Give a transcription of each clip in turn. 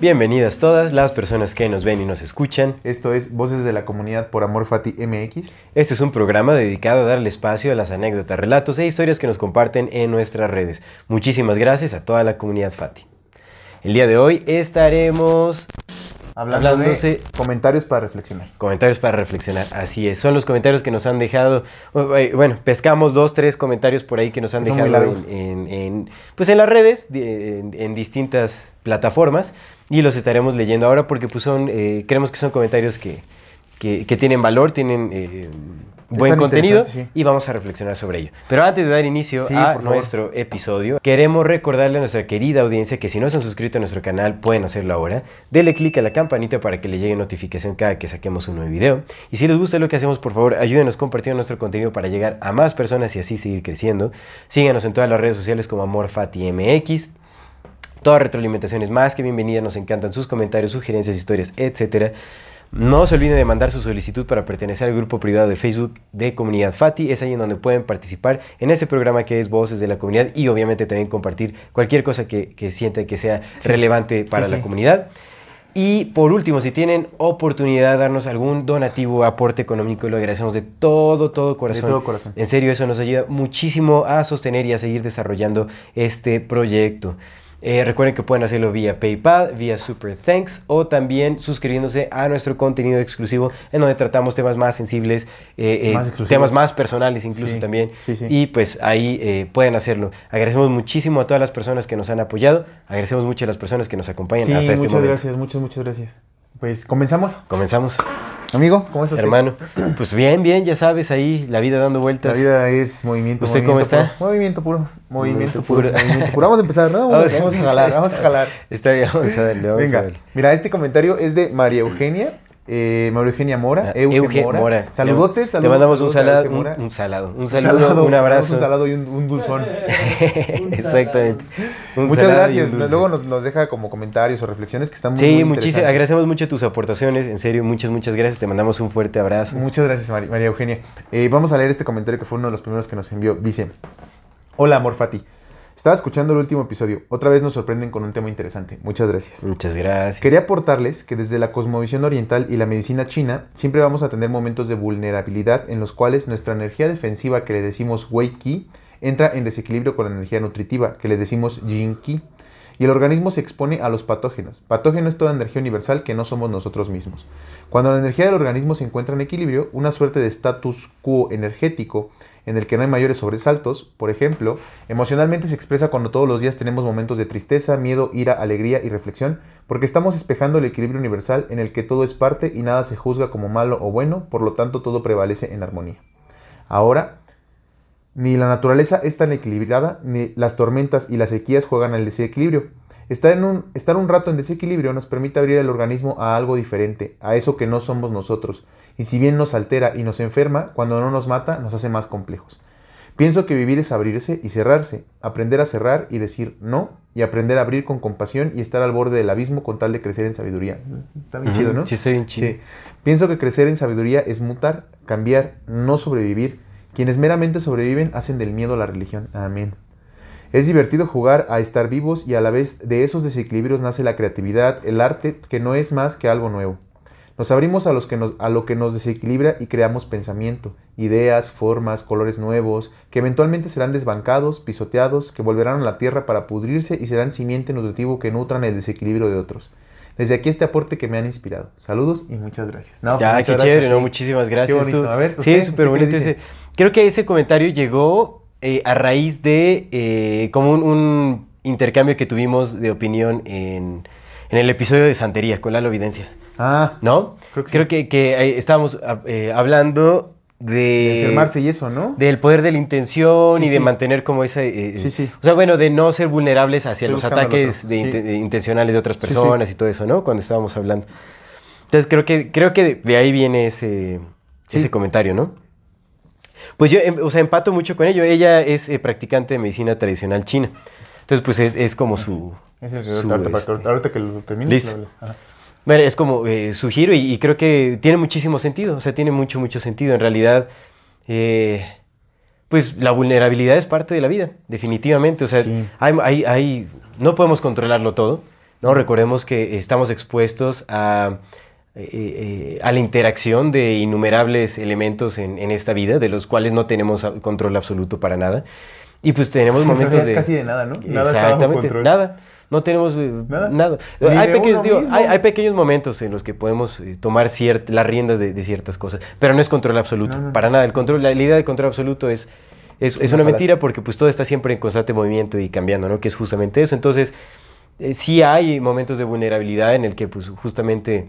Bienvenidas todas las personas que nos ven y nos escuchan. Esto es Voces de la Comunidad por Amor Fati MX. Este es un programa dedicado a darle espacio a las anécdotas, relatos e historias que nos comparten en nuestras redes. Muchísimas gracias a toda la comunidad Fati. El día de hoy estaremos Hablando Hablándose- de comentarios para reflexionar. Comentarios para reflexionar, así es. Son los comentarios que nos han dejado. eh, Bueno, pescamos dos, tres comentarios por ahí que nos han Que dejado en, en- en, pues en las redes, de- en, en distintas plataformas. Y los estaremos leyendo ahora porque pues son, eh, creemos que son comentarios que, que- que tienen valor, tienen eh, buen contenido sí. y vamos a reflexionar sobre ello. Pero antes de dar inicio Sí, a nuestro episodio, queremos recordarle a nuestra querida audiencia que si no se han suscrito a nuestro canal, pueden hacerlo ahora. Denle click a la campanita para que les llegue notificación cada que saquemos un nuevo video. Y si les gusta lo que hacemos, por favor, ayúdenos compartiendo nuestro contenido para llegar a más personas y así seguir creciendo. Síganos en todas las redes sociales como AmorFatiMX. Toda retroalimentación es más que bienvenida, nos encantan sus comentarios, sugerencias, historias, etcétera. No se olviden de mandar su solicitud para pertenecer al grupo privado de Facebook de Comunidad Fati. Es ahí en donde pueden participar en este programa que es Voces de la Comunidad y obviamente también compartir cualquier cosa que, que sientan que sea relevante para Sí, la sí. comunidad. Y por último, si tienen oportunidad de darnos algún donativo, aporte económico, lo agradecemos de todo, todo corazón. todo corazón. En serio, eso nos ayuda muchísimo a sostener y a seguir desarrollando este proyecto. Eh, recuerden que pueden hacerlo vía PayPal, vía Super Thanks o también suscribiéndose a nuestro contenido exclusivo en donde tratamos temas más sensibles, eh, eh, Más temas más personales incluso Sí, también. sí, sí. Y pues ahí pueden hacerlo. Agradecemos muchísimo a todas las personas que nos han apoyado. Agradecemos mucho a las personas que nos acompañan Sí, hasta este muchas momento. gracias, muchas, muchas gracias. Pues comenzamos. Comenzamos. Amigo, ¿cómo estás? Hermano, pues bien, bien, ya sabes, ahí la vida dando La vueltas. vida es movimiento. ¿Usted movimiento cómo está? puro. Movimiento puro. Movimiento Movimiento puro. puro. Movimiento puro. Vamos a empezar, ¿no? Vamos, a, vamos a jalar, vamos a jalar. Está bien, vamos a darle, vamos a Venga, darle. mira, este comentario es de María Eugenia. Eh, María Eugenia Mora. Ah, Euge Euge Mora. Mora. Saludotes, Te saludos. mandamos un, saludos salado, Mora. un, un salado, un Un saludo, salado, un abrazo. Un salado y un, un dulzón. Exactamente. Un Muchas gracias. un. Luego nos, nos deja como comentarios o reflexiones que están muy, Sí, muy muchísimas, interesantes. agradecemos mucho tus aportaciones, en serio, muchas, muchas gracias, te mandamos un fuerte abrazo. Muchas gracias, María Eugenia. Eh, vamos a leer este comentario que fue uno de los primeros que nos envió. Dice: Hola, amor Fati. Estaba escuchando el último episodio. Otra vez nos sorprenden con un tema interesante. Muchas gracias. Muchas gracias. Quería aportarles que desde la cosmovisión oriental y la medicina china siempre vamos a tener momentos de vulnerabilidad en los cuales nuestra energía defensiva que le decimos Wei Qi entra en desequilibrio con la energía nutritiva que le decimos Yin Qi y el organismo se expone a los patógenos. Patógeno es toda energía universal que no somos nosotros mismos. Cuando la energía del organismo se encuentra en equilibrio, una suerte de status quo energético en el que no hay mayores sobresaltos, por ejemplo, emocionalmente se expresa cuando todos los días tenemos momentos de tristeza, miedo, ira, alegría y reflexión, porque estamos espejando el equilibrio universal en el que todo es parte y nada se juzga como malo o bueno, por lo tanto todo prevalece en armonía. Ahora, ni la naturaleza es tan equilibrada, ni las tormentas y las sequías juegan al desequilibrio. Estar, en un, estar un rato en desequilibrio nos permite abrir el organismo a algo diferente, a eso que no somos nosotros, y si bien nos altera y nos enferma, cuando no nos mata nos hace más complejos. Pienso que vivir es abrirse y cerrarse, aprender a cerrar y decir no, y aprender a abrir con compasión y estar al borde del abismo con tal de crecer en sabiduría. Está bien chido, ¿no? sí, está bien chido. Sí. Pienso que crecer en sabiduría es mutar, cambiar, no sobrevivir. Quienes meramente sobreviven hacen del miedo la religión. Amén. Es divertido jugar a estar vivos y a la vez de esos desequilibrios nace la creatividad, el arte, que no es más que algo nuevo. Nos abrimos a, los que nos- a lo que nos desequilibra y creamos pensamiento, ideas, formas, colores nuevos, que eventualmente serán desbancados, pisoteados, que volverán a la tierra para pudrirse y serán simiente nutritivo que nutran el desequilibrio de otros. Desde aquí este aporte que me han inspirado. Saludos y muchas gracias. No, Ya, muchas qué gracias chévere, ¿no? Muchísimas gracias. Qué bonito. tú. A ver, sí, súper ¿Usted qué le bonito ese. Creo que ese comentario llegó eh, a raíz de eh, como un, un intercambio que tuvimos de opinión en, en el episodio de Santería con Lalo Videncias. Ah, ¿No? Creo que sí. Que, que, eh, estábamos ah, hablando de, De enfermarse y eso, ¿no? del poder de la intención Sí, y de mantener como esa... eh, Sí, sí. O sea, bueno, de no ser vulnerables hacia Estoy los ataques de de intencionales de otras personas y todo eso, ¿no? Cuando estábamos hablando. Entonces creo que, creo que de, ahí viene ese, ese comentario, ¿no? Pues yo, em, o sea, empato mucho con ello. Ella es eh, practicante de medicina tradicional china. Entonces, pues es, es como su... Es el que su, ahorita, para este, que- ahorita que lo termines. Listo. lo bueno, es como eh, su giro y, y creo que tiene muchísimo sentido, o sea, tiene mucho, mucho sentido. En realidad, eh, pues la vulnerabilidad es parte de la vida, definitivamente. O sea, Sí. hay, hay- hay- no podemos controlarlo todo, ¿no? Recordemos que estamos expuestos a, eh, eh, a la interacción de innumerables elementos en, en esta vida, de los cuales no tenemos control absoluto para nada. Y pues tenemos En momentos de... casi de nada, ¿no? Nada está bajo Exactamente, nada. No tenemos eh, Nada. nada. Hay, pequeños, uno digo, mismo. hay, hay pequeños momentos en los que podemos tomar ciert- las riendas de, de ciertas cosas, pero no es control absoluto, No, no. para nada. El control, la, la idea de control absoluto es, es, es Una mentira porque pues todo está siempre en constante movimiento y cambiando, ¿no? Que es justamente eso. Entonces, sí hay momentos de vulnerabilidad en el que pues justamente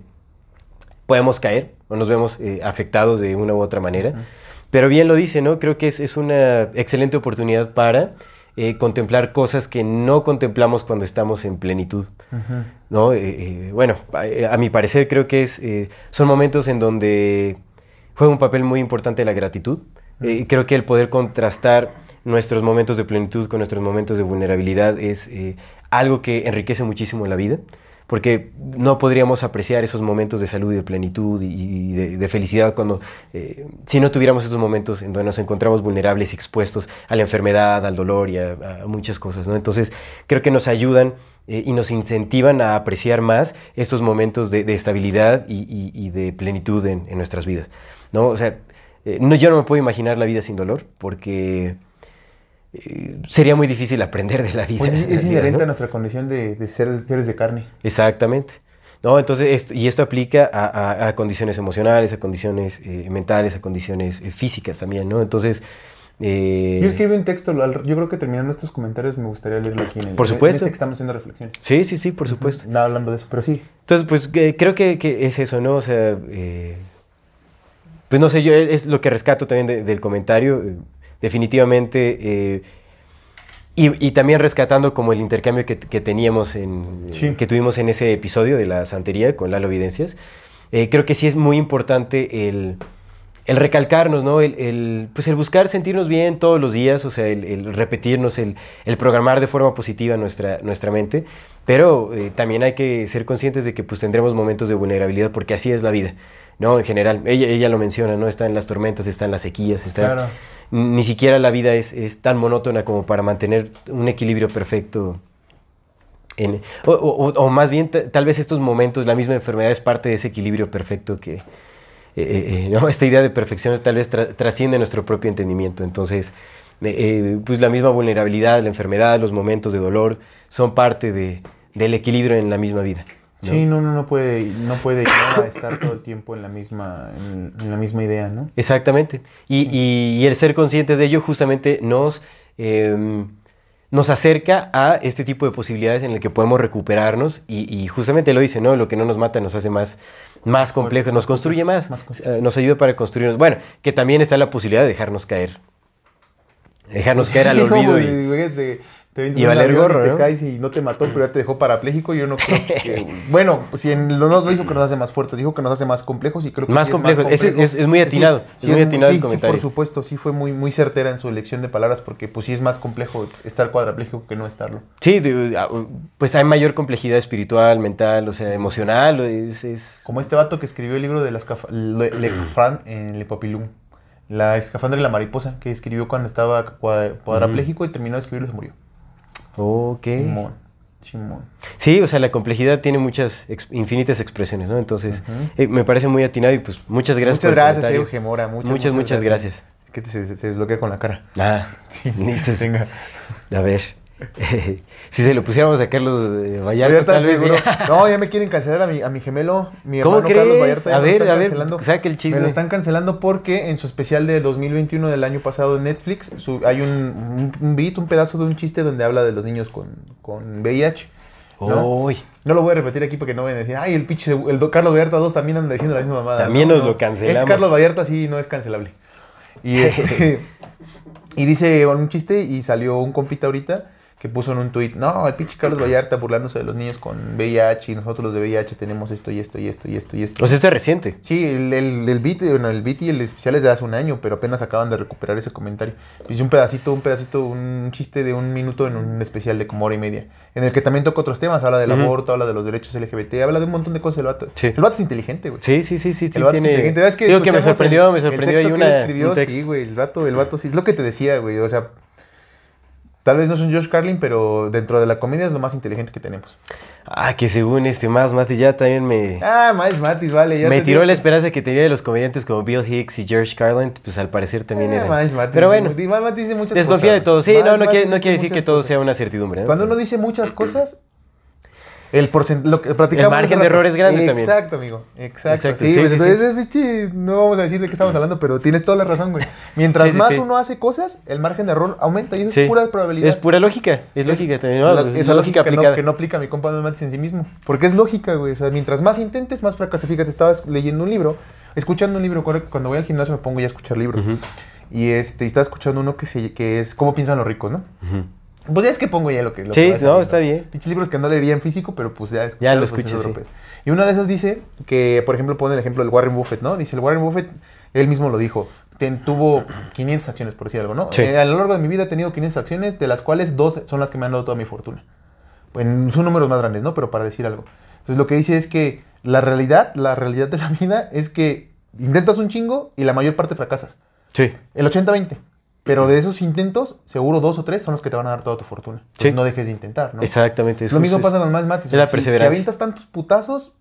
podemos caer o nos vemos eh, afectados de una u otra manera. Pero bien lo dice, ¿no? Creo que es, es una excelente oportunidad para eh, contemplar cosas que no contemplamos cuando estamos en plenitud. Ujú. ¿no? Eh, eh, bueno, a, a mi parecer creo que es, son momentos en donde juega un papel muy importante la gratitud. Creo que el poder contrastar nuestros momentos de plenitud con nuestros momentos de vulnerabilidad es algo que enriquece muchísimo la vida, porque no podríamos apreciar esos momentos de salud y de plenitud y, de, felicidad cuando, eh, si no tuviéramos esos momentos en donde nos encontramos vulnerables y expuestos a la enfermedad, al dolor y a, muchas cosas. ¿no? Entonces, creo que nos ayudan eh, y nos incentivan a apreciar más estos momentos de, estabilidad y, de plenitud en, nuestras vidas. ¿no? O sea, eh, yo no me puedo imaginar la vida sin dolor porque eh, sería muy difícil aprender de la vida. Pues es, en inherente ¿no? a nuestra condición de, de ser seres de carne. Exactamente. ¿No? Entonces, esto- y esto aplica a, a- a condiciones emocionales, a condiciones eh, mentales, a condiciones eh, físicas también, ¿no? Entonces, eh, Yo escribí un texto, yo creo que terminando estos comentarios me gustaría leerlo aquí en el Por en supuesto. este que estamos haciendo reflexiones. sí, sí, sí, por supuesto. Nada hablando de eso, pero sí. Entonces, pues creo que, que es eso, ¿no? O sea, pues no sé, yo es lo que rescato también de- del comentario, definitivamente, eh, y, y también rescatando como el intercambio que, que teníamos en, eh, Sí. que tuvimos en ese episodio de la santería con Lalo Evidencias, eh, creo que sí es muy importante el, el recalcarnos, ¿no? El, el, pues el buscar sentirnos bien todos los días, o sea, el, el repetirnos, el, el programar de forma positiva nuestra, nuestra mente, pero eh, también hay que ser conscientes de que pues tendremos momentos de vulnerabilidad porque así es la vida, ¿no? En general, ella, ella lo menciona, ¿no? Está en las tormentas, está en las sequías, está... Claro. Ni siquiera la vida es, es tan monótona como para mantener un equilibrio perfecto. En, o, más bien, ta- tal vez estos momentos, la misma enfermedad es parte de ese equilibrio perfecto que, eh, eh, eh, ¿no? esta idea de perfección tal vez tra- trasciende nuestro propio entendimiento. Entonces, eh, pues la misma vulnerabilidad, la enfermedad, los momentos de dolor son parte de- del equilibrio en la misma vida. ¿No? Sí, no, no, no puede, no puede estar todo el tiempo en la misma, en, en la misma idea, ¿no? Exactamente. Y, y- y el ser conscientes de ello justamente nos, eh, nos acerca a este tipo de posibilidades en el que podemos recuperarnos y, y justamente lo dice, ¿no? Lo que no nos mata nos hace más, más complejos, nos construye más, más eh, nos ayuda para construirnos. Bueno, que también está la posibilidad de dejarnos caer. Dejarnos caer al No, olvido. y- te, y valer gorro, y te ¿no? caes y no te mató, pero ya te dejó parapléjico. Yo no creo que. bueno, si en lo no dijo que nos hace más fuertes, dijo que nos hace más complejos y creo que Más sí complejos. Es, Es- es- es muy atinado, es muy atinado el sí, comentario. Sí, por supuesto, sí fue muy, muy certera en su elección de palabras porque, pues, sí es más complejo estar cuadrapléjico que no estarlo. Sí, ah, pues hay mayor complejidad espiritual, mental, o sea, emocional. Es, es- Como este vato que escribió el libro de la escaf- Le, Le Fran en Le Papillon. La escafandra y la mariposa, que escribió cuando estaba cua- cuadrapléjico y terminó de escribirlo y se murió. Ok. Simón. Simón. Sí, o sea, la complejidad tiene muchas, ex- infinitas expresiones, ¿no? Entonces, eh, me parece muy atinado y pues muchas gracias muchas por el gracias, comentario. Eugenia Mora. Muchas, Muchas, muchas gracias. Es que te- se, se desbloquea con la cara. Ah, Sí, listo. venga. A ver, si se lo pusiéramos a Carlos eh, Vallarta, Vallarta, tal vez... ya. No, ya me quieren cancelar a mi, a mi gemelo, mi ¿Cómo hermano Carlos crees? Vallarta. ya A ver, a ver, saca el chisme. Me lo están cancelando porque en su especial de 2021 del año pasado de Netflix su- hay un, un, un beat, un pedazo de un chiste donde habla de los niños con, con VIH. ¿no? No lo voy a repetir aquí porque no vayan a decir, ay, el pinche, el do- Carlos Vallarta 2 también anda diciendo la misma mamada. También No, nos no. lo cancelamos. Este Carlos Vallarta sí no es cancelable. Y este. y dice un chiste y salió un compita ahorita que puso en un tuit, no, el pinche Carlos Vallarta burlándose de los niños con VIH y nosotros los de VIH tenemos esto y esto y esto y esto y esto. O sea, esto es reciente. Sí, el, el, el beat, bueno, el beat y el especial es de hace un año, pero apenas acaban de recuperar ese comentario. Hice un pedacito, un pedacito, un chiste de un minuto en un especial de como hora y media, en el que también toca otros temas, habla del Ujú. aborto, habla de los derechos LGBT, habla de un montón de cosas el vato. Sí. El vato es inteligente, güey. Sí, sí, sí, sí. El vato es inteligente. ¿Ves que Digo que me sorprendió, el- me el sorprendió texto que él una, escribió, un texto. Sí, güey, el vato, el vato sí. Es lo que te decía, güey. O sea, tal vez no es un Josh Carlin, pero dentro de la comedia es lo más inteligente que tenemos. Ah, que según este más Mati ya también me... Ah, Miles Matis, vale. Ya me tiró la esperanza que tenía de los comediantes como Bill Hicks y George Carlin, pues al parecer también Ah, era. Miles Matis. Pero bueno, Miles Matis dice muchas desconfía cosas. de todo. Sí, Miles no, no Matis quiere, no quiere decir que todo cosas. sea una certidumbre. ¿no? Cuando uno dice muchas cosas, el porcentaje, El margen de error es grande también. Exacto, amigo. Exacto. Exacto, Sí, sí, pues, sí, entonces, sí. es, pinche, no vamos a decir de qué estamos hablando, pero tienes toda la razón, güey. Mientras más uno hace cosas, el margen de error aumenta y eso es pura probabilidad. Es pura lógica, es lógica también. ¿no? La- Es esa lógica, que, no, que no aplica mi compa Matis en sí mismo. Porque es lógica, güey. O sea, mientras más intentes, más fracasas. Fíjate, estaba leyendo un libro, escuchando un libro. Cuando voy al gimnasio me pongo ya a escuchar libros. Y este, y estaba escuchando uno que, se, que es ¿Cómo piensan los ricos, no? Pues ya es que pongo ya lo que... Lo Sí, que no, saliendo. está bien. Pinches libros que no leería en físico, pero pues ya... Ya lo pues, escuché, es sí. Y una de esas dice que, por ejemplo, pone el ejemplo del Warren Buffett, ¿no? Dice, el Warren Buffett, él mismo lo dijo, ten- tuvo 500 acciones, por decir algo, ¿no? Sí. Eh, a lo largo de mi vida he tenido 500 acciones, de las cuales dos son las que me han dado toda mi fortuna. En, son números más grandes, ¿no? Pero para decir algo. Entonces lo que dice es que la realidad, la realidad de la vida es que intentas un chingo y la mayor parte fracasas. Sí. El 80-20. Pero de esos intentos, seguro dos o tres son los que te van a dar toda tu fortuna. Entonces Sí. no dejes de intentar, ¿no? Exactamente. es Lo mismo pasa eso. con más mates. Es la si- Si, avientas tantos putazos,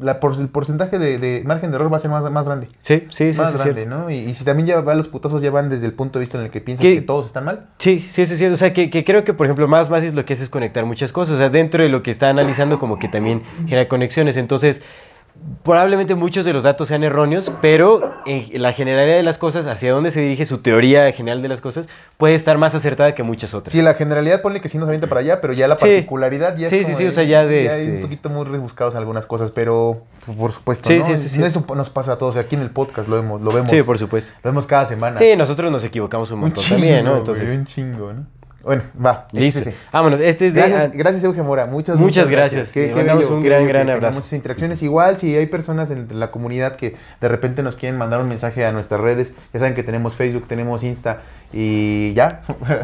la por- el porcentaje de, de margen de error va a ser más, más grande. Sí, sí, sí, más sí, grande. ¿no? Y, y si también ya va, los putazos ya van desde el punto de vista en el que piensas que todos están mal. Sí, sí, sí, sí. O sea, que, que creo que, por ejemplo, más Matis lo que hace es conectar muchas cosas. O sea, dentro de lo que está analizando, como que también genera conexiones. Entonces, probablemente muchos de los datos sean erróneos, pero en la generalidad de las cosas, hacia dónde se dirige su teoría general de las cosas, puede estar más acertada que muchas otras. Sí, la generalidad ponle que sí nos avienta para allá, pero ya la Sí. particularidad ya es Sí, como sí, sí, o sea, ya de hay este- un poquito muy rebuscados algunas cosas, pero por supuesto, Sí, ¿no? sí, sí, sí. Eso nos pasa a todos. Aquí en el podcast lo vemos, lo vemos. Sí, por supuesto. Lo vemos cada semana. Sí, nosotros nos equivocamos un un montón chingo, también, ¿no? güey, Entonces, un chingo, ¿no? Bueno, va, listo. échese. Vámonos, este es de... Gracias, gracias Euge Mora. Muchas, Muchas gracias. Le mandamos un gran, bello gran abrazo. esas interacciones. Igual, si hay personas en la comunidad que de repente nos quieren mandar un mensaje a nuestras redes, ya saben que tenemos Facebook, tenemos Insta y ya. Bueno,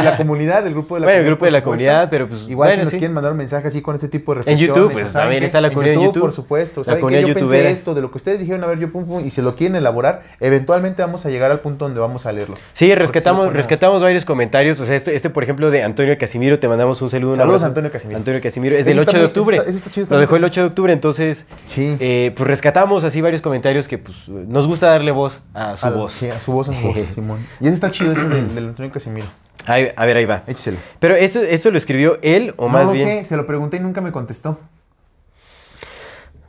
y la comunidad, el grupo de la Bueno, el comunidad. grupo de la supuesto. comunidad, pero pues, Igual, si nos sí. quieren mandar un mensaje así con ese tipo de En reflexiones. YouTube, pues, saben también está la en comunidad de YouTube. por supuesto. La ¿Saben que comunidad yo pensé youtubera. esto, de lo que ustedes dijeron, a ver, yo pum, pum, y se lo quieren elaborar, eventualmente vamos a llegar al punto donde vamos a leerlos. Sí, rescatamos, sí rescatamos varios comentarios. O sea, este, este, por ejemplo, de Antonio Casimiro, te mandamos un saludo. Saludos. Antonio Casimiro. Antonio Casimiro, es del está 8 de octubre. ese está- ese está chido Lo dejó el 8 de octubre, entonces, Sí. eh, pues rescatamos así varios comentarios que pues nos gusta darle voz a su A- voz. Sí, a su voz, a su voz, Simón. Y ese está chido, ese del, del Antonio Casimiro. Ahí- a ver, ahí va. Écheselo. Pero esto, esto lo escribió él o no más bien. sé, se lo pregunté y nunca me contestó.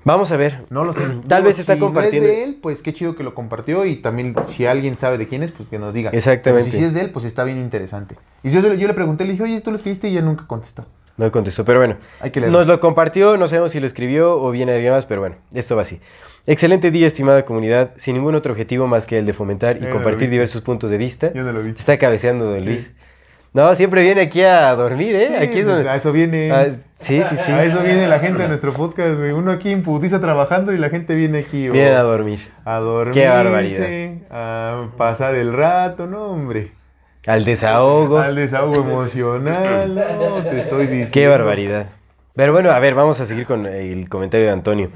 Vamos a ver. No lo sé. Tal vez está si compartiendo. No es de él, pues qué chido que lo compartió y también si alguien sabe de quién es, pues que nos diga. Exactamente. Pero si sí es de él, pues está bien interesante. Y yo, yo le pregunté, le dije, oye, tú lo escribiste y ya nunca contestó. No contestó, pero bueno. Hay que leerlo. Nos lo compartió, no sabemos si lo escribió o viene de alguien más, pero bueno, esto va así. Excelente día, estimada comunidad, sin ningún otro objetivo más que el de fomentar y compartir diversos puntos de vista. Ya no lo viste. Está cabeceando de Luis. No, siempre viene aquí a dormir, ¿eh? aquí es donde... A eso viene. Ah, sí, sí, sí. A eso viene la gente de nuestro podcast, güey. Uno aquí en putiza trabajando y la gente viene aquí. oh, Vienen a dormir. A dormir. Qué barbaridad. A pasar el rato, no, hombre. Al desahogo. Al desahogo emocional, no, te estoy diciendo. Qué barbaridad. Pero bueno, a ver, vamos a seguir con el comentario de Antonio.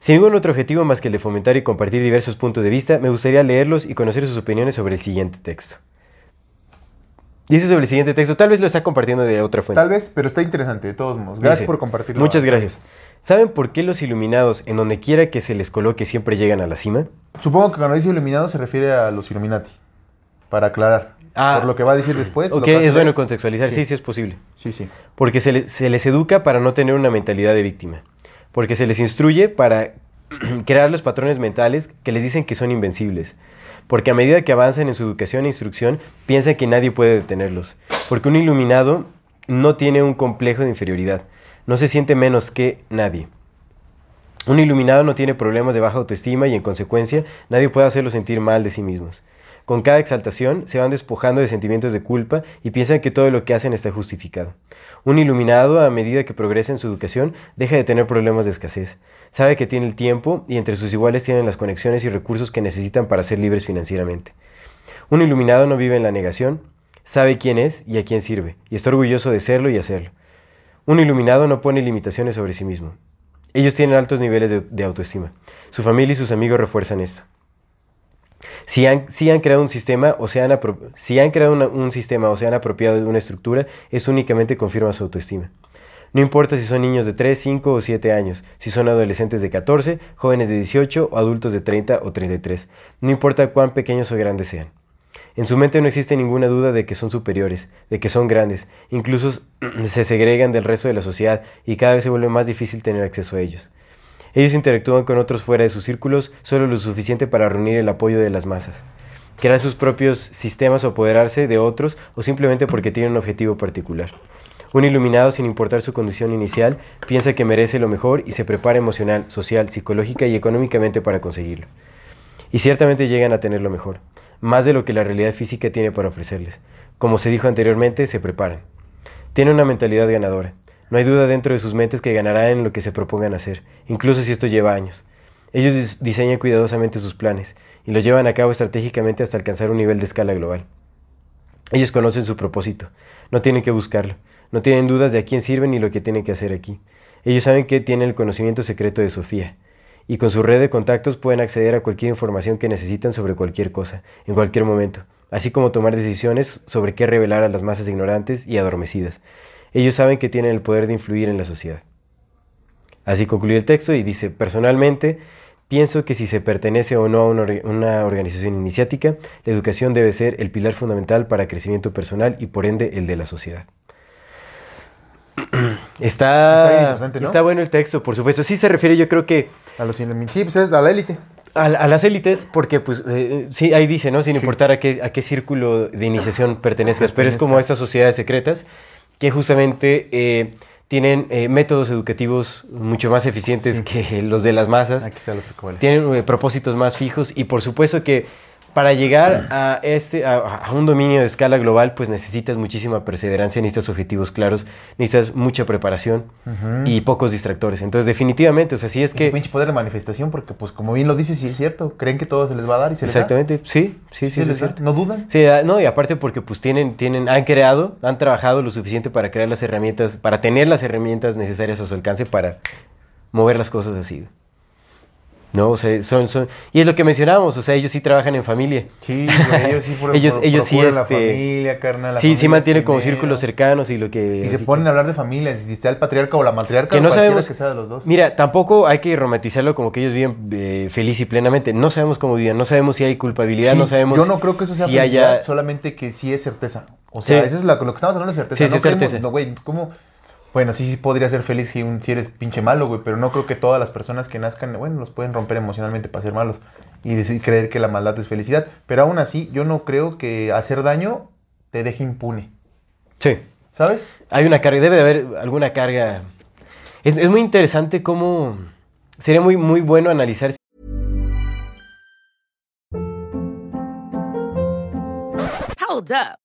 Sin ningún otro objetivo más que el de fomentar y compartir diversos puntos de vista, me gustaría leerlos y conocer sus opiniones sobre el siguiente texto. Dice sobre el siguiente texto, tal vez lo está compartiendo de otra fuente. Tal vez, pero está interesante, de todos modos. Gracias Dice, por compartirlo. Muchas gracias. ¿Saben por qué los iluminados, en donde quiera que se les coloque, siempre llegan a la cima? Supongo que cuando dice iluminado se refiere a los Illuminati. Para aclarar. Ah. por lo que va a decir después. Ok, es bueno contextualizar. Sí. Sí, sí es posible. Sí, sí. Porque se, le- se les educa para no tener una mentalidad de víctima. Porque se les instruye para crear los patrones mentales que les dicen que son invencibles. Porque a medida que avanzan en su educación e instrucción, piensan que nadie puede detenerlos. Porque un iluminado no tiene un complejo de inferioridad. No se siente menos que nadie. Un iluminado no tiene problemas de baja autoestima y en consecuencia nadie puede hacerlo sentir mal de sí mismos. Con cada exaltación se van despojando de sentimientos de culpa y piensan que todo lo que hacen está justificado. Un iluminado, a medida que progresa en su educación, deja de tener problemas de escasez. Sabe que tiene el tiempo y entre sus iguales tienen las conexiones y recursos que necesitan para ser libres financieramente. Un iluminado no vive en la negación, sabe quién es y a quién sirve, y está orgulloso de serlo y hacerlo. Un iluminado no pone limitaciones sobre sí mismo. Ellos tienen altos niveles de, autoestima. Su familia y sus amigos refuerzan esto. Si han, han, creado un sistema o se han, si han creado un sistema o se han apropiado de una estructura, eso únicamente confirma su autoestima. No importa si son niños de 3, 5 o 7 años, si son adolescentes de 14, jóvenes de 18 o adultos de 30 o 33. No importa cuán pequeños o grandes sean. En su mente no existe ninguna duda de que son superiores, de que son grandes, incluso se segregan del resto de la sociedad y cada vez se vuelve más difícil tener acceso a ellos. Ellos interactúan con otros fuera de sus círculos solo lo suficiente para reunir el apoyo de las masas, crear sus propios sistemas o apoderarse de otros o simplemente porque tienen un objetivo particular. Un iluminado, sin importar su condición inicial, piensa que merece lo mejor y se prepara emocional, social, psicológica y económicamente para conseguirlo. Y ciertamente llegan a tener lo mejor más de lo que la realidad física tiene para ofrecerles. Como se dijo anteriormente, se preparan. Tienen una mentalidad ganadora. No hay duda dentro de sus mentes que ganarán en lo que se propongan hacer, incluso si esto lleva años. Ellos diseñan cuidadosamente sus planes y los llevan a cabo estratégicamente hasta alcanzar un nivel de escala global. Ellos conocen su propósito, no tienen que buscarlo, no tienen dudas de a quién sirven ni lo que tienen que hacer aquí. Ellos saben que tienen el conocimiento secreto de Sofía, y con su red de contactos pueden acceder a cualquier información que necesitan sobre cualquier cosa, en cualquier momento, así como tomar decisiones sobre qué revelar a las masas ignorantes y adormecidas. Ellos saben que tienen el poder de influir en la sociedad. Así concluye el texto y dice, personalmente, pienso que si se pertenece o no a una, organización iniciática, la educación debe ser el pilar fundamental para crecimiento personal y por ende el de la sociedad. Está, está, bueno el texto, por supuesto. Sí se refiere, yo creo que... A los pues es a la élite. A, las élites, porque pues eh, sí, ahí dice, ¿no? Sin importar a qué, a qué círculo de iniciación pertenezcas, pero es como estas sociedades secretas que justamente eh, tienen eh, métodos educativos mucho más eficientes que los de las masas. Aquí está Tienen propósitos más fijos y por supuesto que para llegar a, este, a, un dominio de escala global, pues necesitas muchísima perseverancia, necesitas objetivos claros, necesitas mucha preparación y pocos distractores. Entonces, definitivamente, o sea, sí es que... pinche poder de manifestación, porque pues como bien lo dices, sí es cierto, creen que todo se les va a dar y se les Exactamente, sí, sí, sí, es cierto. ¿No dudan? Sí, ah, no, y aparte porque pues tienen, tienen, han creado, han trabajado lo suficiente para crear las herramientas, para tener las herramientas necesarias a su alcance para mover las cosas así. ¿No? O sea, son, son, y es lo que mencionábamos, o sea, ellos sí trabajan en familia. Sí, ellos sí por, ellos, ellos sí, la este, familia, carnal. sí, sí mantienen como círculos cercanos y lo que... Y se ponen a hablar de familias, si está el patriarca o la matriarca, que no sabemos que sea de los dos. Mira, tampoco hay que romantizarlo como que ellos viven eh, feliz y plenamente. No sabemos cómo viven, no sabemos si hay culpabilidad, no sabemos... Yo no creo que eso sea si haya... solamente que sí es certeza. O sea, eso es lo, que estamos hablando de certeza. Sí, no es certeza. No, güey, ¿cómo...? Bueno, sí, podría ser feliz si, si eres pinche malo, güey, pero no creo que todas las personas que nazcan, bueno, los pueden romper emocionalmente para ser malos y decir, creer que la maldad es felicidad. Pero aún así, yo no creo que hacer daño te deje impune. Sí. ¿Sabes? Hay una carga, debe de haber alguna carga. Es, es muy interesante cómo. Sería muy, muy bueno analizar. Hold up.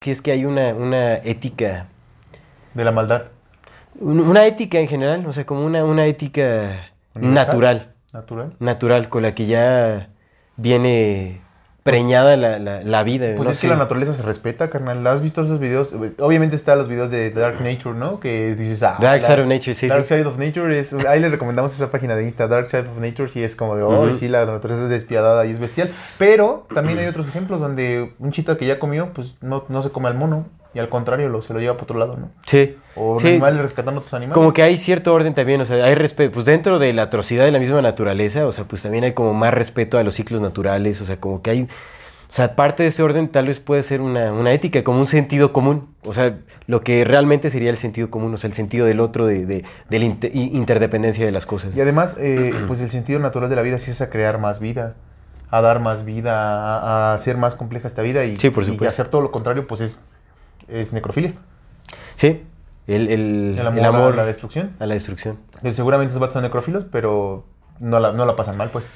Si es que hay una, una ética... De la maldad. Una ética en general, o sea, como una, una ética natural. Natural. natural, con la que ya viene preñada la, la- la vida. Pues no es sé. que la naturaleza se respeta, carnal. ¿Has visto esos videos? Obviamente están los videos de Dark Nature, ¿no? Que dices, ah, Dark la- Side of Nature, sí, Dark sí. Side of Nature es. Ahí le recomendamos esa página de Insta, Dark Side of Nature, sí es como de, oh, sí, la naturaleza es despiadada y es bestial. Pero también hay otros ejemplos donde un chita que ya comió, pues no, no se come al mono. Y al contrario, lo, se lo lleva para otro lado, ¿no? Sí. O Sí, animales rescatando a otros animales. Como que hay cierto orden también, o sea, hay respeto, pues dentro de la atrocidad de la misma naturaleza, o sea, pues también hay como más respeto a los ciclos naturales, o sea, como que hay, o sea, parte de ese orden tal vez puede ser una, una ética, como un sentido común, o sea, lo que realmente sería el sentido común, o sea, el sentido del otro, de, de, de la inter- interdependencia de las cosas. Y además, eh, pues el sentido natural de la vida sí es a crear más vida, a dar más vida, a, a hacer más compleja esta vida y, Sí, por y hacer todo lo contrario, pues es, es necrofilia. Sí, el, el, El amor, el amor a la destrucción. a la destrucción. Seguramente esos vatos son necrófilos, pero no la, no la pasan mal, pues.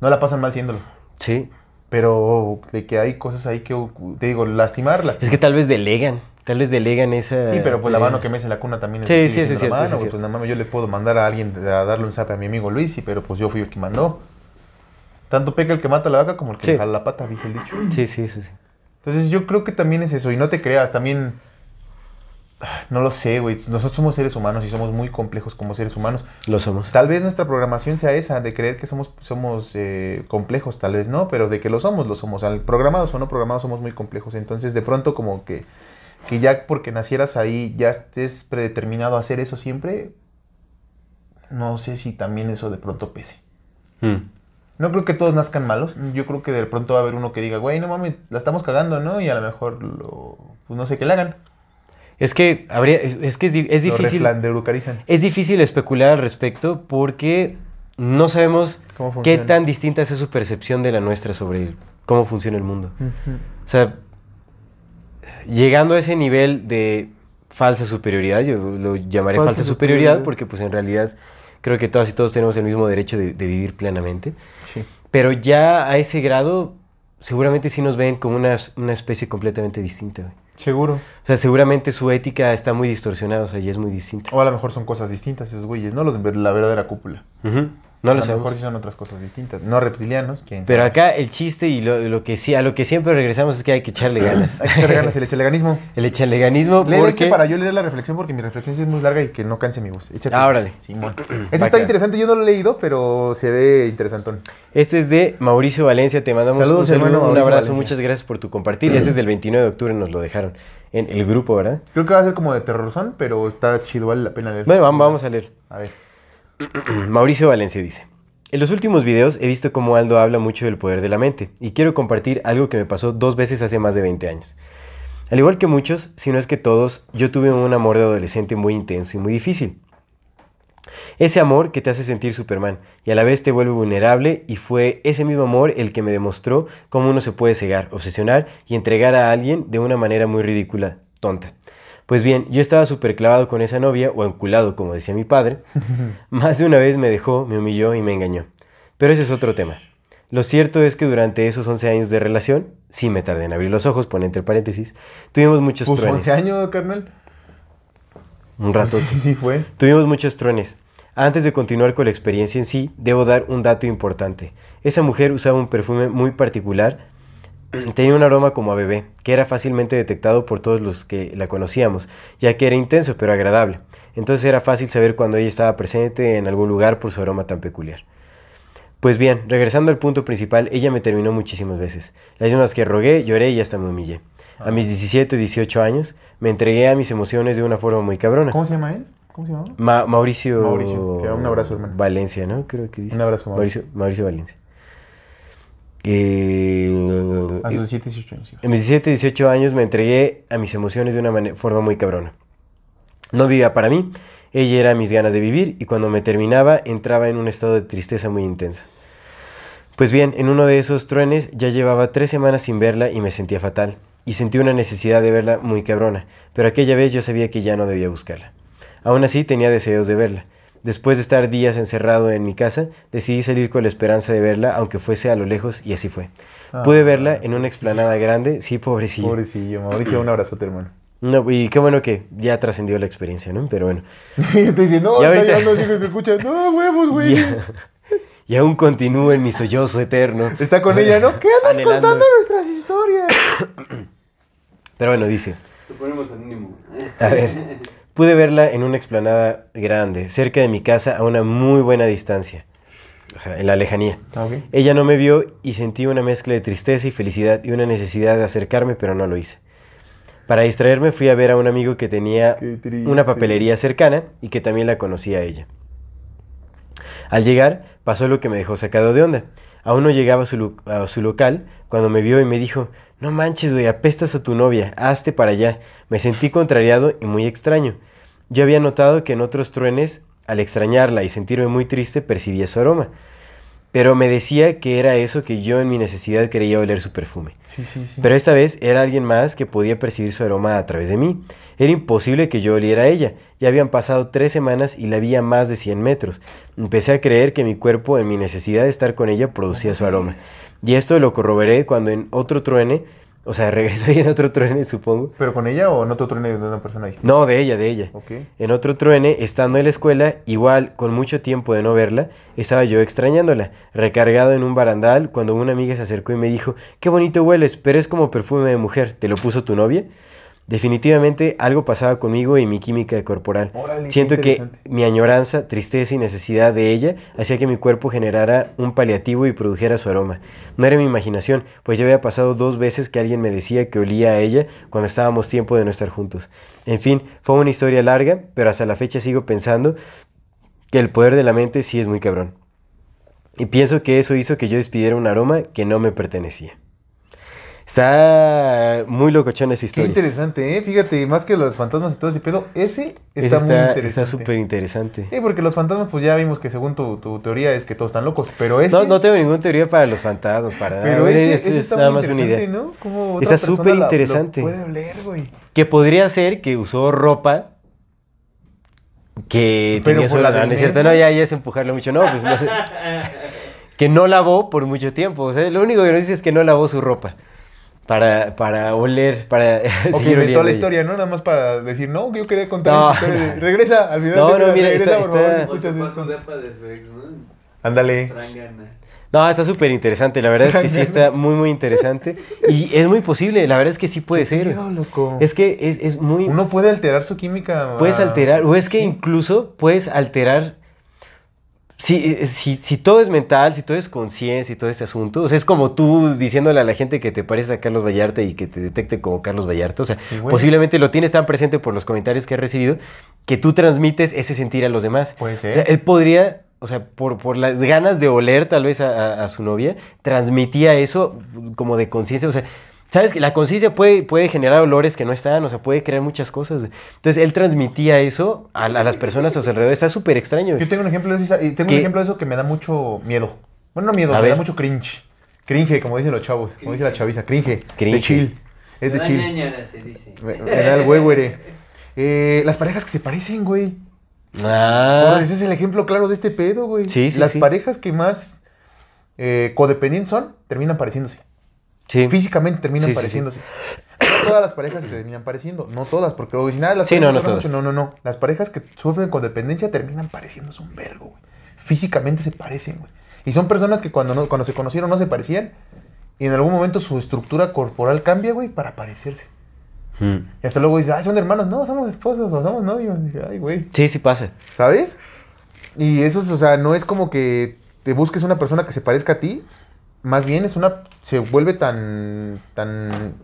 No la pasan mal siéndolo. Sí, Pero de que hay cosas ahí que, te digo, lastimar, lastimar. es que tal vez delegan, tal vez delegan esa... Sí, pero pues la este, mano que me hace la cuna también es Sí, sí, la cierto, mano, cierto. Pues nada más yo le puedo mandar a alguien a darle un zap a mi amigo Luis, y, pero pues yo fui el que mandó. Tanto peca el que mata a la vaca como el que Sí. le jala la pata, dice el dicho. Sí, sí, sí, sí. Entonces yo creo que también es eso, y no te creas, también... No lo sé, güey. Nosotros somos seres humanos y somos muy complejos como seres humanos. Lo somos. Tal vez nuestra programación sea esa, de creer que somos, somos eh, complejos, tal vez no, pero de que lo somos, lo somos. Al programados o no programados somos muy complejos. Entonces, de pronto, como que, que ya porque nacieras ahí, ya estés predeterminado a hacer eso siempre, no sé si también eso de pronto pese. Mm. No creo que todos nazcan malos. Yo creo que de pronto va a haber uno que diga, güey, no mames, la estamos cagando, ¿no? Y a lo mejor, lo, pues no sé qué le hagan. Es que habría, es que es, es Lo difícil. reflanderucarizan. Es difícil especular al respecto porque no sabemos ¿Cómo qué tan distinta es su percepción de la nuestra sobre el- cómo funciona el mundo. O sea, llegando a ese nivel de falsa superioridad, yo lo llamaré Falsa falsa, superioridad, superioridad. porque pues en realidad creo que todas y todos tenemos el mismo derecho de, de vivir plenamente. Sí. Pero ya a ese grado, seguramente sí nos ven como una, una especie completamente distinta. güey. Seguro. O sea, seguramente su ética está muy distorsionada, o sea, ya es muy distinta. O a lo mejor son cosas distintas esos güeyes, no los de la verdadera cúpula. Ujú. No a lo mejor sabemos. sí son otras cosas distintas. No reptilianos, quién Pero sabe. acá el chiste y lo, lo que sí, a lo que siempre regresamos es que hay que echarle ganas. Hay que echarle ganas, el echaleganismo. el echaleganismo Lee porque... este para yo leer la reflexión porque mi reflexión sí es muy larga y que no canse mi voz. Échate. Ah, órale. Este está interesante, yo no lo he leído, pero se ve interesantón. Este es de Mauricio Valencia, te mandamos Saludos, un, saludo, hermano un abrazo, Valencia. muchas gracias por tu compartir. Este es del 29 de octubre, nos lo dejaron en el grupo, ¿verdad? Creo que va a ser como de terrorzón, pero está chido, vale la pena leer. Bueno, vamos a leer. A ver. Mauricio Valencia dice, en los últimos videos he visto cómo Aldo habla mucho del poder de la mente y quiero compartir algo que me pasó dos veces hace más de 20 años. Al igual que muchos, si no es que todos, yo tuve un amor de adolescente muy intenso y muy difícil. Ese amor que te hace sentir Superman y a la vez te vuelve vulnerable y fue ese mismo amor el que me demostró cómo uno se puede cegar, obsesionar y entregar a alguien de una manera muy ridícula, tonta. Pues bien, yo estaba súper clavado con esa novia, o enculado como decía mi padre. Más de una vez me dejó, me humilló y me engañó. Pero ese es otro tema. Lo cierto es que durante esos 11 años de relación, sí me tardé en abrir los ojos, pone entre paréntesis, tuvimos muchos Pues truenes. 11 años, carnal. Un rato. Sí, sí fue. Tuvimos muchos truenes. Antes de continuar con la experiencia en sí, debo dar un dato importante. Esa mujer usaba un perfume muy particular. Tenía un aroma como a bebé, que era fácilmente detectado por todos los que la conocíamos, ya que era intenso pero agradable. Entonces era fácil saber cuando ella estaba presente en algún lugar por su aroma tan peculiar. Pues bien, regresando al punto principal, ella me terminó muchísimas veces. Las mismas que rogué, lloré y hasta me humillé. A mis 17, 18 años, me entregué a mis emociones de una forma muy cabrona. ¿Cómo se llama él? ¿Cómo se llama? Ma- Mauricio, un abrazo, hermano. Valencia, ¿no? Creo que dice. Un abrazo, Mauricio. Mauricio. Mauricio Valencia. Eh, A sus 17, 18 años. en mis 17, 18 años me entregué a mis emociones de una forma muy cabrona. No vivía para mí, ella era mis ganas de vivir y cuando me terminaba entraba en un estado de tristeza muy intensa. Pues bien, en uno de esos truenes ya llevaba tres semanas sin verla y me sentía fatal. Y sentí una necesidad de verla muy cabrona, pero aquella vez yo sabía que ya no debía buscarla. Aún así tenía deseos de verla. Después de estar días encerrado en mi casa, decidí salir con la esperanza de verla, aunque fuese a lo lejos, y así fue. Pude verla en una explanada grande, sí, pobrecillo. Pobrecillo, Mauricio, un abrazote, hermano. No, y qué bueno que ya trascendió la experiencia, ¿no? Pero bueno. Y te dice, no, Ya está ahorita- así que te escucha. No, huevos, güey. Ya, y aún continúo en mi sollozo eterno. Está con ella, ¿no? ¿Qué andas Anhelando. contando nuestras historias? Pero bueno, dice, Lo ponemos anónimo. a ver, pude verla en una explanada grande, cerca de mi casa, a una muy buena distancia, o sea, en la lejanía. Ah. Ella no me vio y sentí una mezcla de tristeza y felicidad y una necesidad de acercarme, pero no lo hice. Para distraerme fui a ver a un amigo que tenía una papelería cercana y que también la conocía a ella. Al llegar, pasó lo que me dejó sacado de onda. Aún no llegaba a su, local cuando me vio y me dijo, no manches, güey, apestas a tu novia, hazte para allá. Me sentí contrariado y muy extraño. Yo había notado que en otros truenes, al extrañarla y sentirme muy triste, percibía su aroma. Pero me decía que era eso que yo en mi necesidad creía oler su perfume. Sí, sí, sí. Pero esta vez era alguien más que podía percibir su aroma a través de mí. Era imposible que yo oliera a ella. Ya habían pasado tres semanas y la vi a más de 100 metros. Empecé a creer que mi cuerpo, en mi necesidad de estar con ella, producía su aroma. Y esto lo corroboré cuando en otro truene, o sea, regresó y en otro truene, supongo. ¿Pero con ella o no te otro de una persona distinta? No, de ella, de ella. Ok. En otro truene, estando en la escuela, igual con mucho tiempo de no verla, estaba yo extrañándola, recargado en un barandal, cuando una amiga se acercó y me dijo, qué bonito hueles, pero es como perfume de mujer, ¿te lo puso tu novia? Definitivamente algo pasaba conmigo y mi química corporal. Órale, Siento que mi añoranza, tristeza y necesidad de ella hacía que mi cuerpo generara un paliativo y produjera su aroma. No era mi imaginación, pues ya había pasado dos veces que alguien me decía que olía a ella cuando estábamos tiempo de no estar juntos. En fin, fue una historia larga, pero hasta la fecha sigo pensando que el poder de la mente sí es muy cabrón. Y pienso que eso hizo que yo despidiera un aroma que no me pertenecía. Está muy locochona esa Qué historia. interesante, ¿eh? Fíjate, más que los fantasmas y todo ese pedo, ese está, muy interesante. Está súper interesante. Sí, porque los fantasmas, pues ya vimos que según tu, tu teoría es que todos están locos, pero ese... No, no tengo ninguna teoría para los fantasmas, para nada. Pero ese, es, ese es está nada muy más una idea. ¿no? Como otra Está persona súper la- lo interesante. puede oler, güey. Que podría ser que usó ropa que Pero tenía por su la no, es cierto, no, ¿no? ya, ya es empujarlo mucho, no, pues no sé. que no lavó por mucho tiempo, o sea, lo único que nos dice es que no lavó su ropa para, para oler, para O que seguir inventó la historia, ¿no? Nada más para decir, no, yo quería contar No. esta historia de- Regresa al video. No, de- no, mira, regresa, está- por favor, si está- escuchas depa de su ex, ¿no? Ándale. No, está súper interesante, la verdad es que sí está muy, muy interesante. Y es muy posible, la verdad es que sí puede ser. Loco. Es que es, es muy... Uno puede alterar su química. Puedes ah, alterar, o es que sí. incluso puedes alterar. Si, eh, si, si todo es mental, si todo es conciencia y todo este asunto, o sea, es como tú diciéndole a la gente que te pareces a Carlos Vallarta y que te detecte como Carlos Vallarta. O sea, posiblemente lo tienes tan presente por los comentarios que has recibido que tú transmites ese sentir a los demás. Puede ser. O sea, él podría, o sea, por, por las ganas de oler tal vez a, a- a su novia, transmitía eso como de conciencia. O sea, sabes que la conciencia puede, puede generar olores que no están, o sea, puede crear muchas cosas. Entonces, él transmitía eso a, a las personas a su alrededor. Está súper extraño. Yo tengo un ejemplo de eso, y tengo un ejemplo de eso que me da mucho miedo. Bueno, no miedo, A me ver. da mucho cringe. Cringe, como dicen los chavos, como dice la chaviza, cringe. Cringe. De chill. Es de chill. se dice. Me, me da el güey, güey. Eh, las parejas que se parecen, güey. Ah, Por- Ese es el ejemplo claro de este pedo, güey. Sí, sí, Las sí. parejas que más eh, codependientes son, terminan pareciéndose. Sí. Físicamente terminan Sí, sí, sí. pareciéndose. No todas las parejas se terminan pareciendo. No todas, porque dicen, ah, las Sí, no, no mucho. No, no, no. Las parejas que sufren con dependencia terminan pareciéndose un vergo, güey. Físicamente se parecen, güey. Y son personas que cuando, no, cuando se conocieron no se parecían. Y en algún momento su estructura corporal cambia, güey, para parecerse. Mm. Y hasta luego dices, ah, son hermanos. No, somos esposos o somos novios. Y Ay, güey. Sí, sí pasa. ¿Sabes? Y eso, es, o sea, no es como que te busques una persona que se parezca a ti. Más bien es una. Se vuelve tan. tan.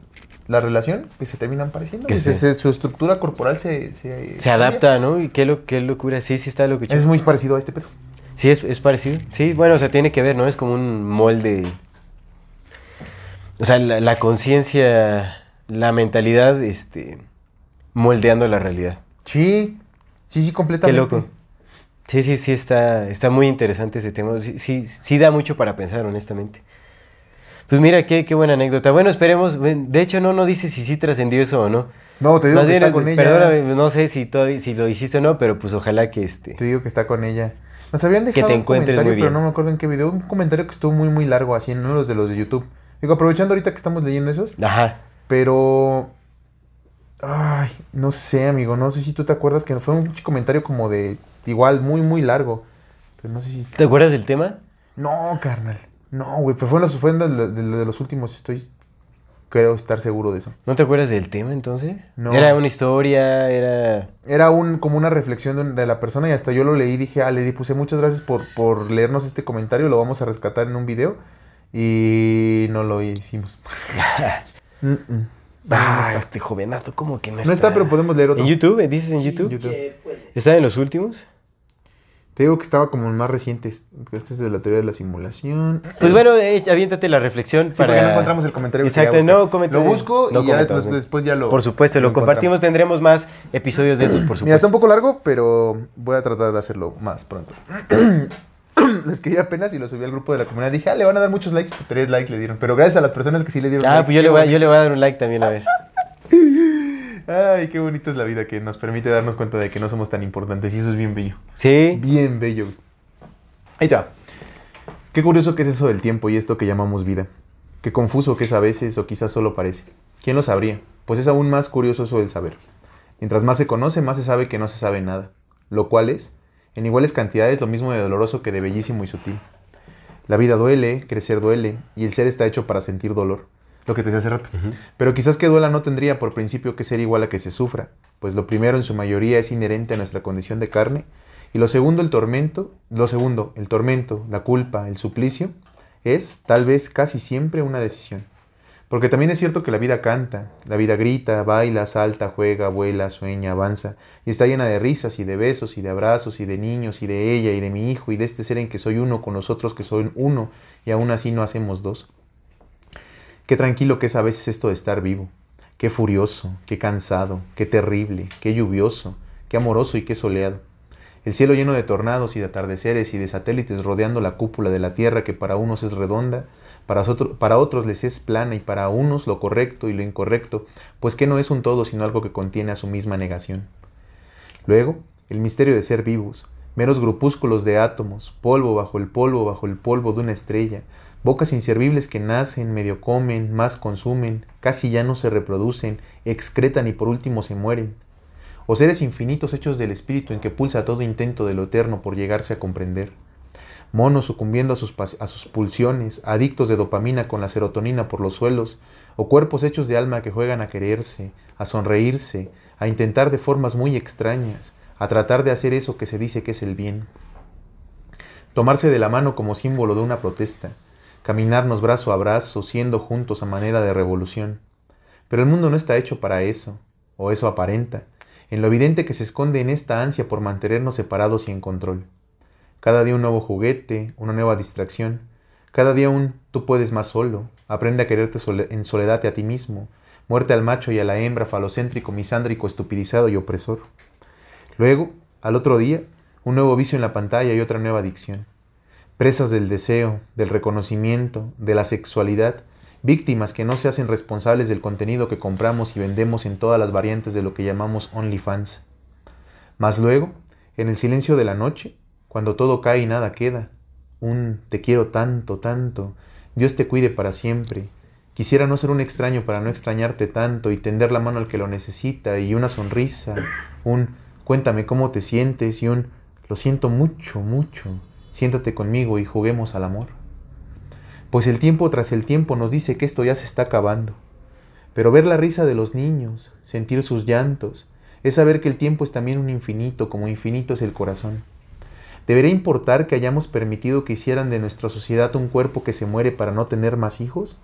la relación que se terminan pareciendo. Que. Se- se- su estructura corporal se. se, Se adapta, ¿no? Y qué, lo, qué locura. Sí, sí está lo que Es muy parecido a este pedo. Sí, es, es parecido. Sí, bueno, o sea, tiene que ver, ¿no? Es como un molde. O sea, la, la conciencia, la mentalidad, este, moldeando la realidad. Sí. Sí, sí, Qué completamente. loco. Sí, sí, sí, está, está muy interesante ese tema. Sí, sí, sí da mucho para pensar, honestamente. Pues mira, qué, qué buena anécdota. Bueno, esperemos. De hecho, no, no dice si sí trascendió eso o no. No, te digo Más que bien, está es- con ella. perdóname, no sé si, todavía- si lo hiciste o no, pero pues ojalá que este. Te digo que está con ella. Nos habían Que dejado te un comentario, muy bien. pero no me acuerdo en qué video. Un comentario que estuvo muy, muy largo, así en uno de los de los de YouTube. Digo, aprovechando ahorita que estamos leyendo esos. Ajá. Pero. Ay, no sé, amigo. No sé si tú te acuerdas que fue un comentario como de. Igual, muy, muy largo. Pero no sé si. ¿Te acuerdas del tema? No, carnal. No, güey, pues fue, en los, fue en de, de- de los últimos, estoy, creo estar seguro de eso. ¿No te acuerdas del tema entonces? No. Era una historia, era... Era un, como una reflexión de la persona y hasta yo lo leí y dije, ah, le di- puse muchas gracias por, por leernos este comentario, lo vamos a rescatar en un video y no lo hicimos. Mm, mm. Ah, este jovenazo, ¿cómo que no está? no está, pero podemos leer otro. ¿En YouTube? ¿Dices en YouTube? YouTube. ¿Está en los últimos? Te digo que estaba como en más recientes. Este es de la teoría de la simulación. Pues bueno, eh, aviéntate la reflexión Sí, para... porque no encontramos el comentario. que Exacto, buscar. no comenta- Lo busco no y ya después, después ya lo. Por supuesto, lo, encontramos. compartimos, tendremos más episodios de estos, por supuesto. Mira, está un poco largo, pero voy a tratar de hacerlo más pronto. lo escribí apenas y lo subí al grupo de la comunidad. Dije, ah, le van a dar muchos likes. Tres likes le dieron. Pero gracias a las personas que sí le dieron Ah, like. pues yo le, voy a, yo le voy a dar un like también, a ver. Ay, qué bonita es la vida que nos permite darnos cuenta de que no somos tan importantes y eso es bien bello. Sí. Bien bello. Ahí está. Qué curioso que es eso del tiempo y esto que llamamos vida. Qué confuso que es a veces o quizás solo parece. ¿Quién lo sabría? Pues es aún más curioso eso del saber. Mientras más se conoce, más se sabe que no se sabe nada. Lo cual es, en iguales cantidades, lo mismo de doloroso que de bellísimo y sutil. La vida duele, crecer duele, y el ser está hecho para sentir dolor. Lo que te decía hace rato. Pero quizás que duela no tendría por principio que ser igual a que se sufra, pues lo primero en su mayoría es inherente a nuestra condición de carne, y lo segundo, el tormento, lo segundo, el tormento, la culpa, el suplicio, es tal vez casi siempre una decisión. Porque también es cierto que la vida canta, la vida grita, baila, salta, juega, vuela, sueña, avanza, y está llena de risas y de besos y de abrazos y de niños y de ella y de mi hijo y de este ser en que soy uno con los otros que son uno y aún así no hacemos dos. Qué tranquilo que es a veces esto de estar vivo, qué furioso, qué cansado, qué terrible, qué lluvioso, qué amoroso y qué soleado. El cielo lleno de tornados y de atardeceres y de satélites rodeando la cúpula de la Tierra que para unos es redonda, para, otro- para otros les es plana y para unos lo correcto y lo incorrecto, pues que no es un todo sino algo que contiene a su misma negación. Luego, el misterio de ser vivos, meros grupúsculos de átomos, polvo bajo el polvo bajo el polvo de una estrella, bocas inservibles que nacen, medio comen, más consumen, casi ya no se reproducen, excretan y por último se mueren. O seres infinitos hechos del espíritu en que pulsa todo intento de lo eterno por llegarse a comprender. Monos sucumbiendo a sus, a sus pulsiones, adictos de dopamina con la serotonina por los suelos, o cuerpos hechos de alma que juegan a quererse, a sonreírse, a intentar de formas muy extrañas, a tratar de hacer eso que se dice que es el bien. Tomarse de la mano como símbolo de una protesta, caminarnos brazo a brazo, siendo juntos a manera de revolución. Pero el mundo no está hecho para eso, o eso aparenta, en lo evidente que se esconde en esta ansia por mantenernos separados y en control. Cada día un nuevo juguete, una nueva distracción. Cada día un tú puedes más solo. Aprende a quererte en soledad a ti mismo. Muerte al macho y a la hembra, falocéntrico, misándrico, estupidizado y opresor. Luego, al otro día, un nuevo vicio en la pantalla y otra nueva adicción. Presas del deseo, del reconocimiento, de la sexualidad, víctimas que no se hacen responsables del contenido que compramos y vendemos en todas las variantes de lo que llamamos OnlyFans. Mas luego, en el silencio de la noche, cuando todo cae y nada queda, un te quiero tanto, tanto, Dios te cuide para siempre. Quisiera no ser un extraño para no extrañarte tanto y tender la mano al que lo necesita y una sonrisa, un cuéntame cómo te sientes y un lo siento mucho, mucho, siéntate conmigo y juguemos al amor. Pues el tiempo tras el tiempo nos dice que esto ya se está acabando. Pero ver la risa de los niños, sentir sus llantos, es saber que el tiempo es también un infinito, como infinito es el corazón. ¿Debería importar que hayamos permitido que hicieran de nuestra sociedad un cuerpo que se muere para no tener más hijos?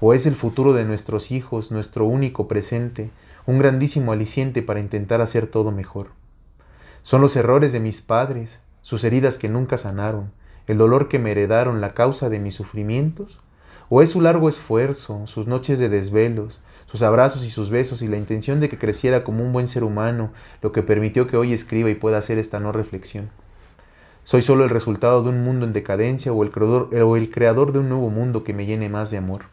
¿O es el futuro de nuestros hijos nuestro único presente, un grandísimo aliciente para intentar hacer todo mejor? Son los errores de mis padres, sus heridas que nunca sanaron, el dolor que me heredaron la causa de mis sufrimientos? ¿O es su largo esfuerzo, sus noches de desvelos, sus abrazos y sus besos y la intención de que creciera como un buen ser humano lo que permitió que hoy escriba y pueda hacer esta no reflexión? ¿Soy solo el resultado de un mundo en decadencia o el creador, o el creador de un nuevo mundo que me llene más de amor?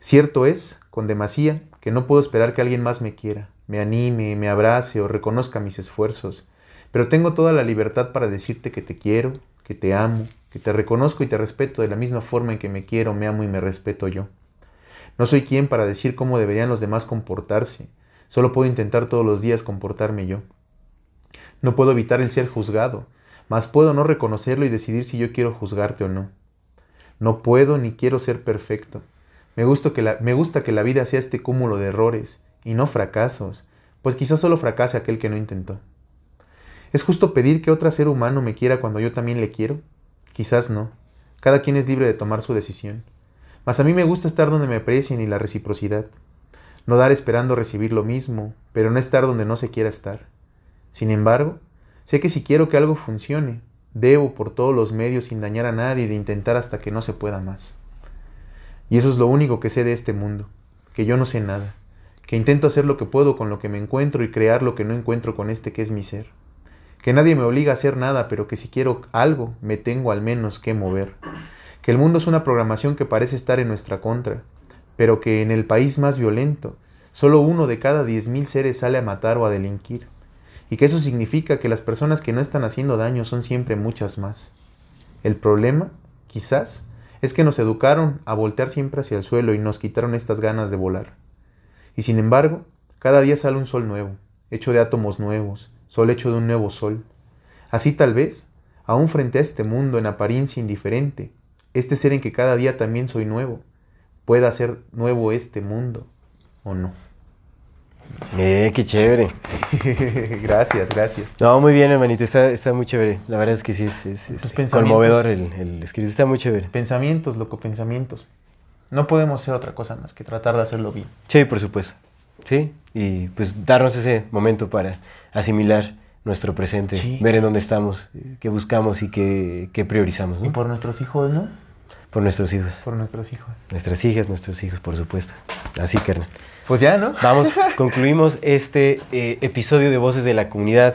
Cierto es, con demasía, que no puedo esperar que alguien más me quiera, me anime, me abrace o reconozca mis esfuerzos, pero tengo toda la libertad para decirte que te quiero, que te amo, que te reconozco y te respeto de la misma forma en que me quiero, me amo y me respeto yo. No soy quien para decir cómo deberían los demás comportarse, solo puedo intentar todos los días comportarme yo. No puedo evitar el ser juzgado, mas puedo no reconocerlo y decidir si yo quiero juzgarte o no. No puedo ni quiero ser perfecto. Me que la, me gusta que la vida sea este cúmulo de errores y no fracasos, pues quizás solo fracase aquel que no intentó. ¿Es justo pedir que otro ser humano me quiera cuando yo también le quiero? Quizás no. Cada quien es libre de tomar su decisión. Mas a mí me gusta estar donde me aprecien y la reciprocidad. No dar esperando recibir lo mismo, pero no estar donde no se quiera estar. Sin embargo, sé que si quiero que algo funcione, debo por todos los medios sin dañar a nadie de intentar hasta que no se pueda más. Y eso es lo único que sé de este mundo, que yo no sé nada, que intento hacer lo que puedo con lo que me encuentro y crear lo que no encuentro con este que es mi ser. Que nadie me obliga a hacer nada, pero que si quiero algo, me tengo al menos que mover, que el mundo es una programación que parece estar en nuestra contra, pero que en el país más violento, solo uno de cada diez mil seres sale a matar o a delinquir, y que eso significa que las personas que no están haciendo daño son siempre muchas más. El problema, quizás, es que nos educaron a voltear siempre hacia el suelo y nos quitaron estas ganas de volar. Y sin embargo, cada día sale un sol nuevo, hecho de átomos nuevos, sol hecho de un nuevo sol. Así tal vez, aún frente a este mundo en apariencia indiferente, este ser en que cada día también soy nuevo, pueda ser nuevo este mundo o no. Eh, qué chévere. gracias, gracias. No, muy bien, hermanito, está, está muy chévere. La verdad es que sí, es, es, es conmovedor el, el escrito, está muy chévere. Pensamientos, loco, pensamientos. No podemos hacer otra cosa más que tratar de hacerlo bien. Sí, por supuesto. Sí, y pues darnos ese momento para asimilar nuestro presente, Sí. ver en dónde estamos, qué buscamos y qué, qué priorizamos, ¿no? Y por nuestros hijos, ¿no? Por nuestros hijos, Por nuestros hijos. nuestras hijas, nuestros hijos, por supuesto. Así, carnal. Pues ya, ¿no? Vamos, concluimos este eh, episodio de Voces de la Comunidad.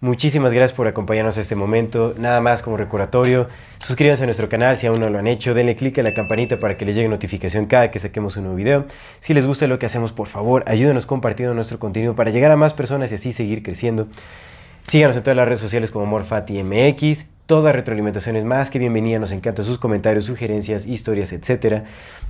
Muchísimas gracias por acompañarnos a este momento. Nada más como recordatorio, suscríbanse a nuestro canal si aún no lo han hecho. Denle click a la campanita para que les llegue notificación cada que saquemos un nuevo video. Si les gusta lo que hacemos, por favor, ayúdenos compartiendo nuestro contenido para llegar a más personas y así seguir creciendo. Síganos en todas las redes sociales como MorFatiMX. Toda retroalimentación es más que bienvenida. Nos encantan sus comentarios, sugerencias, historias, etc.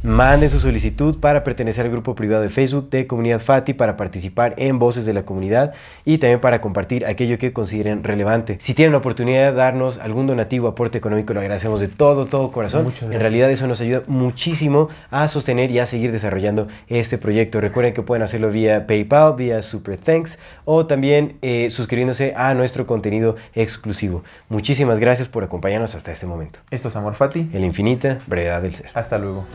Manden su solicitud para pertenecer al grupo privado de Facebook de Comunidad Fati para participar en Voces de la Comunidad y también para compartir aquello que consideren relevante. Si tienen la oportunidad de darnos algún donativo, aporte económico, lo agradecemos de todo, todo corazón. En realidad eso nos ayuda muchísimo a sostener y a seguir desarrollando este proyecto. Recuerden que pueden hacerlo vía PayPal, vía Super Thanks o también eh, suscribiéndose a nuestro contenido exclusivo. Muchísimas gracias por acompañarnos hasta este momento. Esto es Amor Fati. En la infinita brevedad del ser. Hasta luego.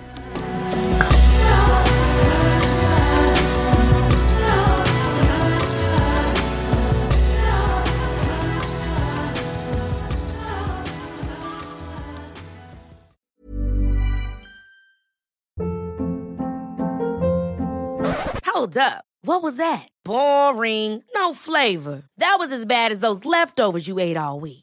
Hold up. What was that? Boring. No flavor. That was as bad as those leftovers you ate all week.